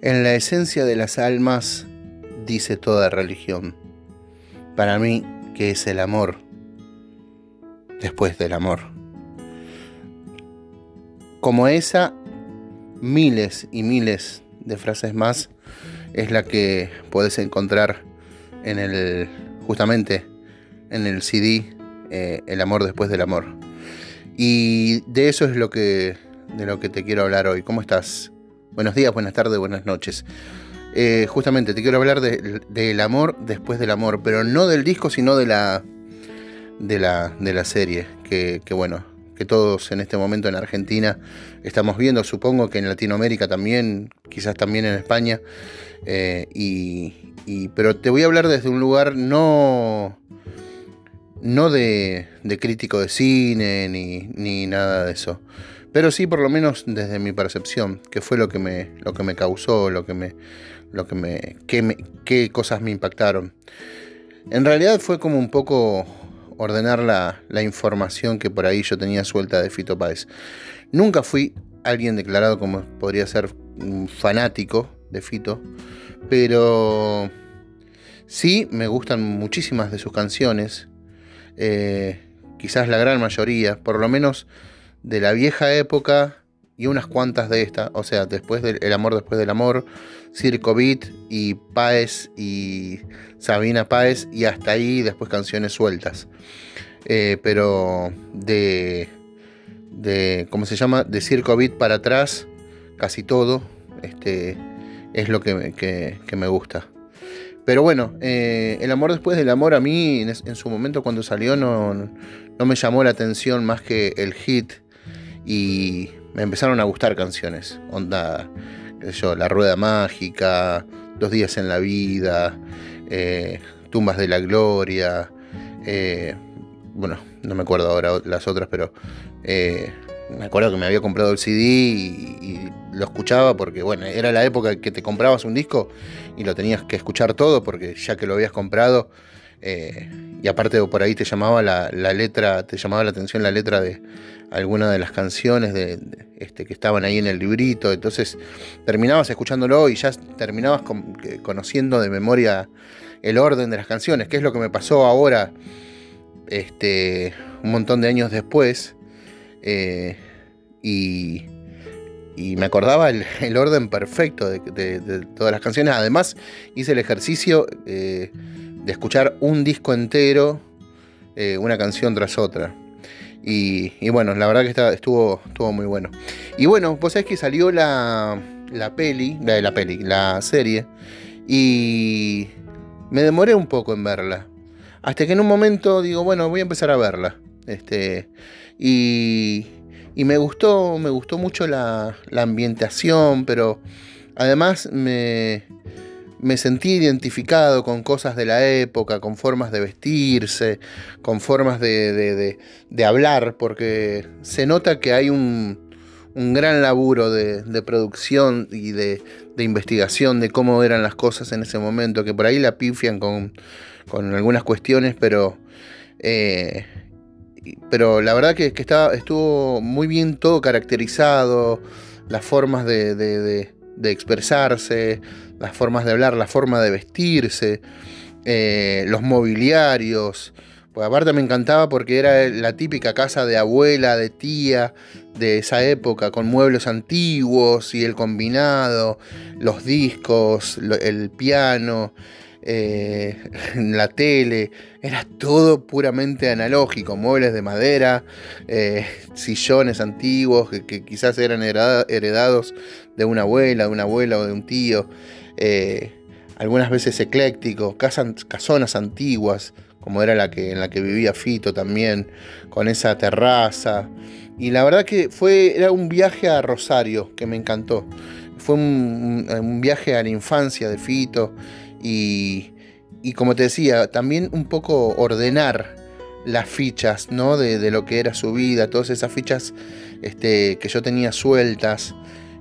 En la esencia de las almas dice toda religión. Para mí, que es el amor después del amor. Como esa, miles y miles de frases más es la que puedes encontrar en el, justamente en el CD eh, El amor después del amor. Y de eso es lo que, de lo que te quiero hablar hoy. ¿Cómo estás? Buenos días, buenas tardes, buenas noches. Eh, justamente te quiero hablar del amor después del amor, pero no del disco, sino de la, de la, de la serie, que, bueno, que todos en este momento en Argentina estamos viendo, supongo que en Latinoamérica también, quizás también en España, eh, y, pero te voy a hablar desde un lugar no, no de, de crítico de cine ni, ni nada de eso pero sí, por lo menos desde mi percepción, que fue lo que me, lo que me causó, lo que me, lo que me, qué, cosas me impactaron. En realidad fue como un poco ordenar la, la, información que por ahí yo tenía suelta de Fito Páez. Nunca fui alguien declarado como podría ser un fanático de Fito, pero sí me gustan muchísimas de sus canciones, eh, quizás la gran mayoría, por lo menos de la vieja época y unas cuantas de esta, o sea, después del El amor después del amor, Circo Beat y Páez y Sabina Páez y hasta ahí después canciones sueltas. Eh, pero de, de, ¿cómo se llama? De Circo Beat para atrás, casi todo, este, es lo que, que, me gusta. Pero bueno, eh, El amor después del amor a mí en, en su momento cuando salió no, no me llamó la atención más que el hit y me empezaron a gustar canciones. Onda, yo, La Rueda Mágica, Dos Días en la Vida, eh, Tumbas de la Gloria. Eh, bueno, no me acuerdo ahora las otras, pero eh, me acuerdo que me había comprado el CD y, lo escuchaba porque, bueno, era la época que te comprabas un disco y lo tenías que escuchar todo porque ya que lo habías comprado. Y aparte por ahí te llamaba la, letra, te llamaba la atención la letra de, algunas de las canciones de, este, que estaban ahí en el librito, entonces terminabas escuchándolo y ya terminabas conociendo de memoria el orden de las canciones, que es lo que me pasó ahora, este, un montón de años después, eh, y, me acordaba el, orden perfecto de, todas las canciones, además hice el ejercicio eh, de escuchar un disco entero, eh, una canción tras otra. Y, bueno, la verdad que estuvo, estuvo muy bueno. Y bueno, vos sabés que salió la, la peli, la peli, la serie, y me demoré un poco en verla. Hasta que en un momento digo, bueno, voy a empezar a verla. Este, y, y me gustó, me gustó mucho la, la ambientación, pero además me, me sentí identificado con cosas de la época, con formas de vestirse, con formas de, hablar, porque se nota que hay un, gran laburo de, producción y de, investigación de cómo eran las cosas en ese momento, que por ahí la pifian con, algunas cuestiones, pero, eh, pero la verdad que, que estaba, estuvo muy bien todo caracterizado, las formas de expresarse, las formas de hablar, la forma de vestirse, eh, los mobiliarios. Pues aparte me encantaba porque era la típica casa de abuela, de tía, de esa época, con muebles antiguos y el combinado, los discos, el piano, eh, la tele, era todo puramente analógico, muebles de madera, eh, sillones antiguos que, quizás eran heredados de una abuela, de una abuela o de un tío. Eh, algunas veces eclécticos, casonas antiguas, como era la que, en la que vivía Fito también, con esa terraza. Y la verdad que fue, era un viaje a Rosario que me encantó. Fue un, viaje a la infancia de Fito y, como te decía, también un poco ordenar las fichas ¿no? de, lo que era su vida, todas esas fichas este, que yo tenía sueltas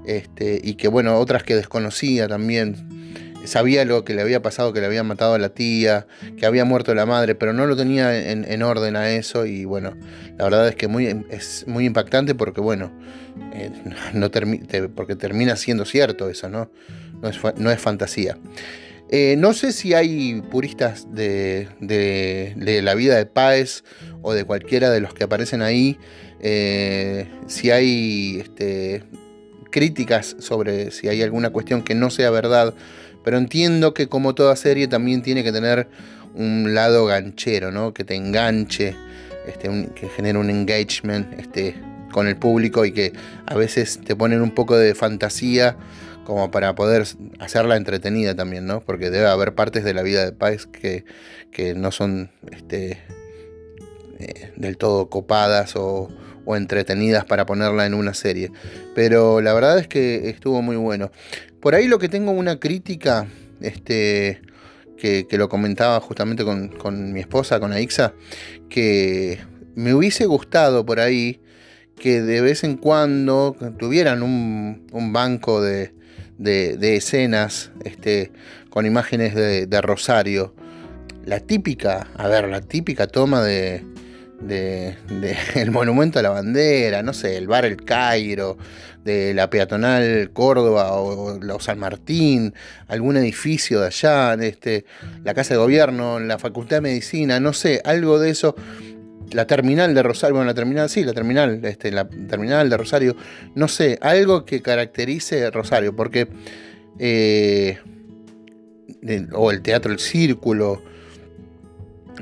este, y que bueno, otras que desconocía también. sabía lo que le había pasado, que le habían matado a la tía, que había muerto la madre, pero no lo tenía en, orden a eso y bueno, la verdad es que es muy impactante porque bueno, eh, no porque termina siendo cierto eso, ¿no? No es, no es fantasía. Eh, no sé si hay puristas de, de, la vida de Páez o de cualquiera de los que aparecen ahí, eh, si hay este, críticas sobre si hay alguna cuestión que no sea verdad, pero entiendo que como toda serie también tiene que tener un lado ganchero, ¿no? que te enganche, este, que genere un engagement este, con el público y que a veces te ponen un poco de fantasía como para poder hacerla entretenida también, ¿no? Porque debe haber partes de la vida de Páez que, no son este, eh, del todo copadas o, entretenidas para ponerla en una serie. Pero la verdad es que estuvo muy bueno. Por ahí lo que tengo una crítica, este, que, lo comentaba justamente con, mi esposa, con Aixa, que me hubiese gustado por ahí que de vez en cuando tuvieran un banco de, de, escenas este, con imágenes de, Rosario. La típica, a ver, la típica toma de, de, el monumento a la bandera, no sé, el bar El Cairo, de la peatonal Córdoba o, o, San Martín, algún edificio de allá, este, la Casa de Gobierno, la Facultad de Medicina, no sé, algo de eso la terminal de Rosario, bueno, la terminal, sí, la terminal, este, la terminal de Rosario, no sé, algo que caracterice Rosario, porque, eh, o el Teatro El Círculo,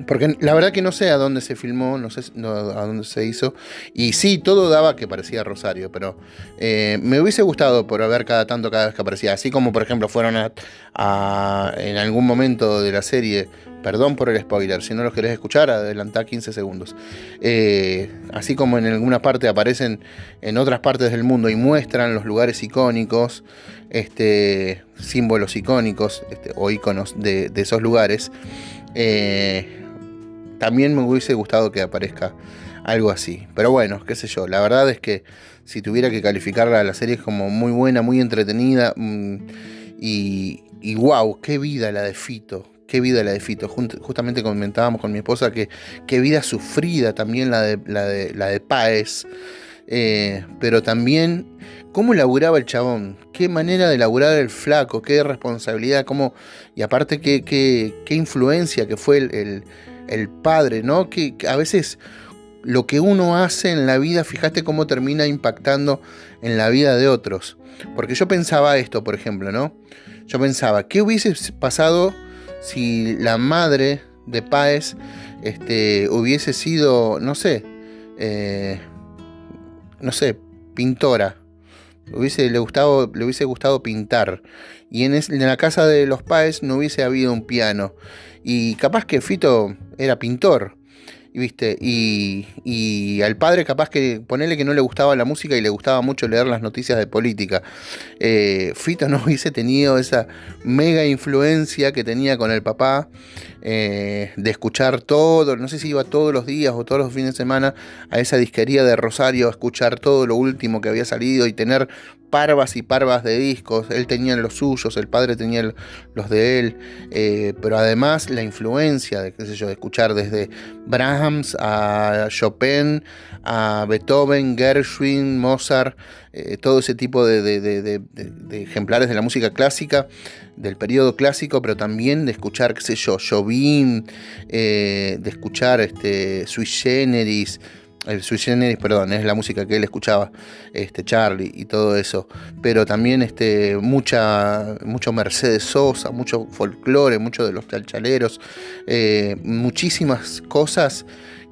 porque la verdad que no sé a dónde se filmó, no sé a dónde se hizo. Y sí, todo daba que parecía Rosario, pero eh, me hubiese gustado por ver cada tanto cada vez que aparecía. Así como, por ejemplo, fueron a, en algún momento de la serie, perdón por el spoiler, si no los querés escuchar, adelantá 15 segundos. Eh, así como en alguna parte aparecen en otras partes del mundo y muestran los lugares icónicos, este, símbolos icónicos este, o iconos de, esos lugares. Eh, también me hubiese gustado que aparezca algo así. Pero bueno, qué sé yo. La verdad es que si tuviera que calificarla, la serie es como muy buena, muy entretenida. Mm, y, y wow, qué vida la de Fito. Qué vida la de Fito. justamente comentábamos con mi esposa que qué vida sufrida también la de, la de, la de Páez. Eh, pero también cómo laburaba el chabón, qué manera de laburar el flaco, qué responsabilidad, cómo, y aparte qué, qué, qué influencia que fue el padre, ¿no? Que, a veces lo que uno hace en la vida, fíjate cómo termina impactando en la vida de otros. Porque yo pensaba esto, por ejemplo, ¿no? Yo pensaba, ¿qué hubiese pasado si la madre de Páez este, hubiese sido, no sé, eh, no sé, pintora? Hubiese, le, gustado, le hubiese gustado pintar. Y en, la casa de los Páez no hubiese habido un piano. Y capaz que Fito era pintor. ¿viste? Y, y, al padre capaz que ponerle que no le gustaba la música y le gustaba mucho leer las noticias de política. Eh, Fito no hubiese tenido esa mega influencia que tenía con el papá eh, de escuchar todo, no sé si iba todos los días o todos los fines de semana a esa disquería de Rosario a escuchar todo lo último que había salido y tener parvas y parvas de discos. Él tenía los suyos, el padre tenía los de él, eh, pero además la influencia de, qué sé yo, de escuchar desde Brahms a Chopin, a Beethoven, Gershwin, Mozart, eh, todo ese tipo de, ejemplares de la música clásica, del periodo clásico, pero también de escuchar, qué sé yo, Jobim, eh, de escuchar este, Sui Generis, el Sui Generis, perdón, es la música que él escuchaba, este, Charlie y todo eso, pero también este, mucha, mucho Mercedes Sosa, mucho folclore, mucho de los chalchaleros, eh, muchísimas cosas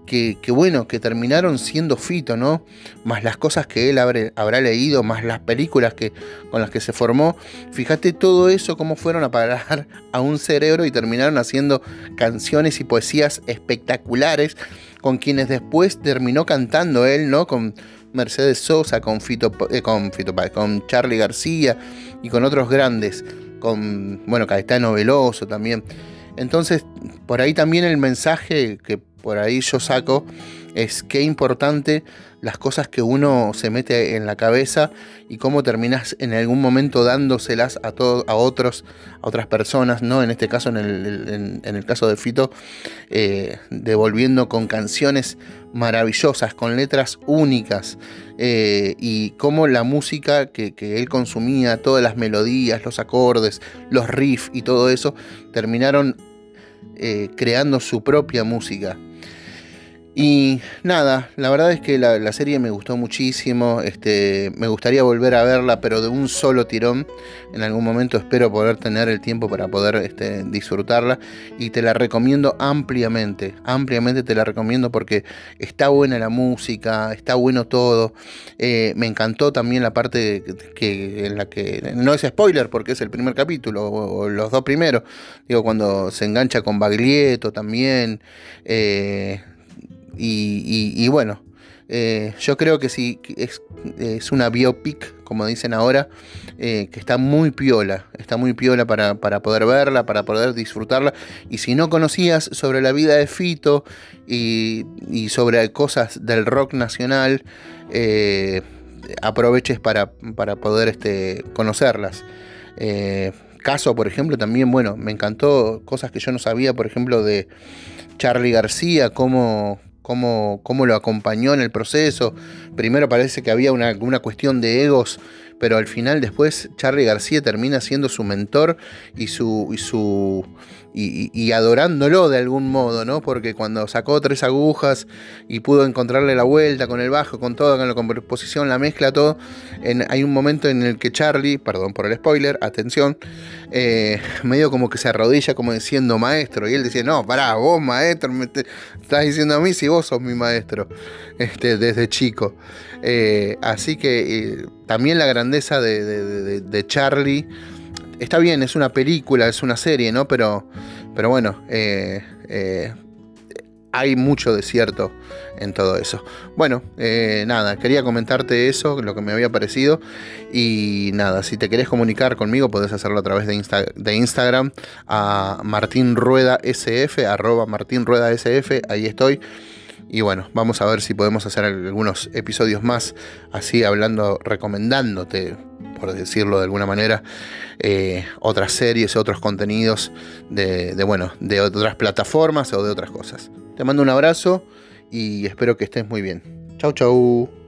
que, bueno, que terminaron siendo Fito, ¿no? Más las cosas que él habrá leído, más las películas que, con las que se formó. Fíjate todo eso, cómo fueron a parar a un cerebro y terminaron haciendo canciones y poesías espectaculares con quienes después terminó cantando él, ¿no? Con Mercedes Sosa, con Fito, eh, con, Fito con Charlie García y con otros grandes, con, bueno, Caetano Veloso también. Entonces, por ahí también el mensaje que por ahí yo saco es qué importante las cosas que uno se mete en la cabeza y cómo terminas en algún momento dándoselas a, a otros, a otras personas, ¿no? En este caso, en el, caso de Fito, eh, devolviendo con canciones maravillosas, con letras únicas, eh, y cómo la música que, que, él consumía, todas las melodías, los acordes, los riffs y todo eso, terminaron eh, creando su propia música. Y nada, la verdad es que la, serie me gustó muchísimo. Este, me gustaría volver a verla, pero de un solo tirón. En algún momento espero poder tener el tiempo para poder este, disfrutarla. Y te la recomiendo ampliamente. Ampliamente te la recomiendo porque está buena la música, está bueno todo. Eh, me encantó también la parte que, en la que. No es spoiler porque es el primer capítulo, o, los dos primeros. Digo, cuando se engancha con Baglietto también. Eh, y, bueno, eh, yo creo que sí, es, es, una biopic, como dicen ahora, eh, que está muy piola, está muy piola para, poder verla, para poder disfrutarla. Y si no conocías sobre la vida de Fito y, sobre cosas del rock nacional, eh, aproveches para, poder este, conocerlas. caso, por ejemplo, también, bueno, me encantó cosas que yo no sabía, por ejemplo, de Charlie García, cómo, cómo, lo acompañó en el proceso. Primero parece que había una, una cuestión de egos, pero al final después Charlie García termina siendo su mentor y su, y su y, adorándolo de algún modo, ¿no? Porque cuando sacó tres agujas y pudo encontrarle la vuelta con el bajo, con todo, con la composición, la mezcla, todo, hay un momento en el que Charlie, perdón por el spoiler, atención, eh, medio como que se arrodilla como diciendo maestro, y él decía, no, pará, vos maestro, me estás diciendo a mí si vos sos mi maestro, este, desde chico. Eh, así que eh, también la grandeza de, de Charlie está bien, es una película, es una serie, ¿no? Pero, pero bueno, eh, eh, hay mucho desierto en todo eso. Bueno, eh, nada, quería comentarte eso, lo que me había parecido. Y nada, si te querés comunicar conmigo, podés hacerlo a través de, Instagram a Martín Rueda SF, arroba Martín Rueda SF, ahí estoy. Y bueno, vamos a ver si podemos hacer algunos episodios más, así hablando, recomendándote, por decirlo de alguna manera, eh, otras series, otros contenidos de, de, bueno, de otras plataformas o de otras cosas. Te mando un abrazo y espero que estés muy bien. Chau, chau.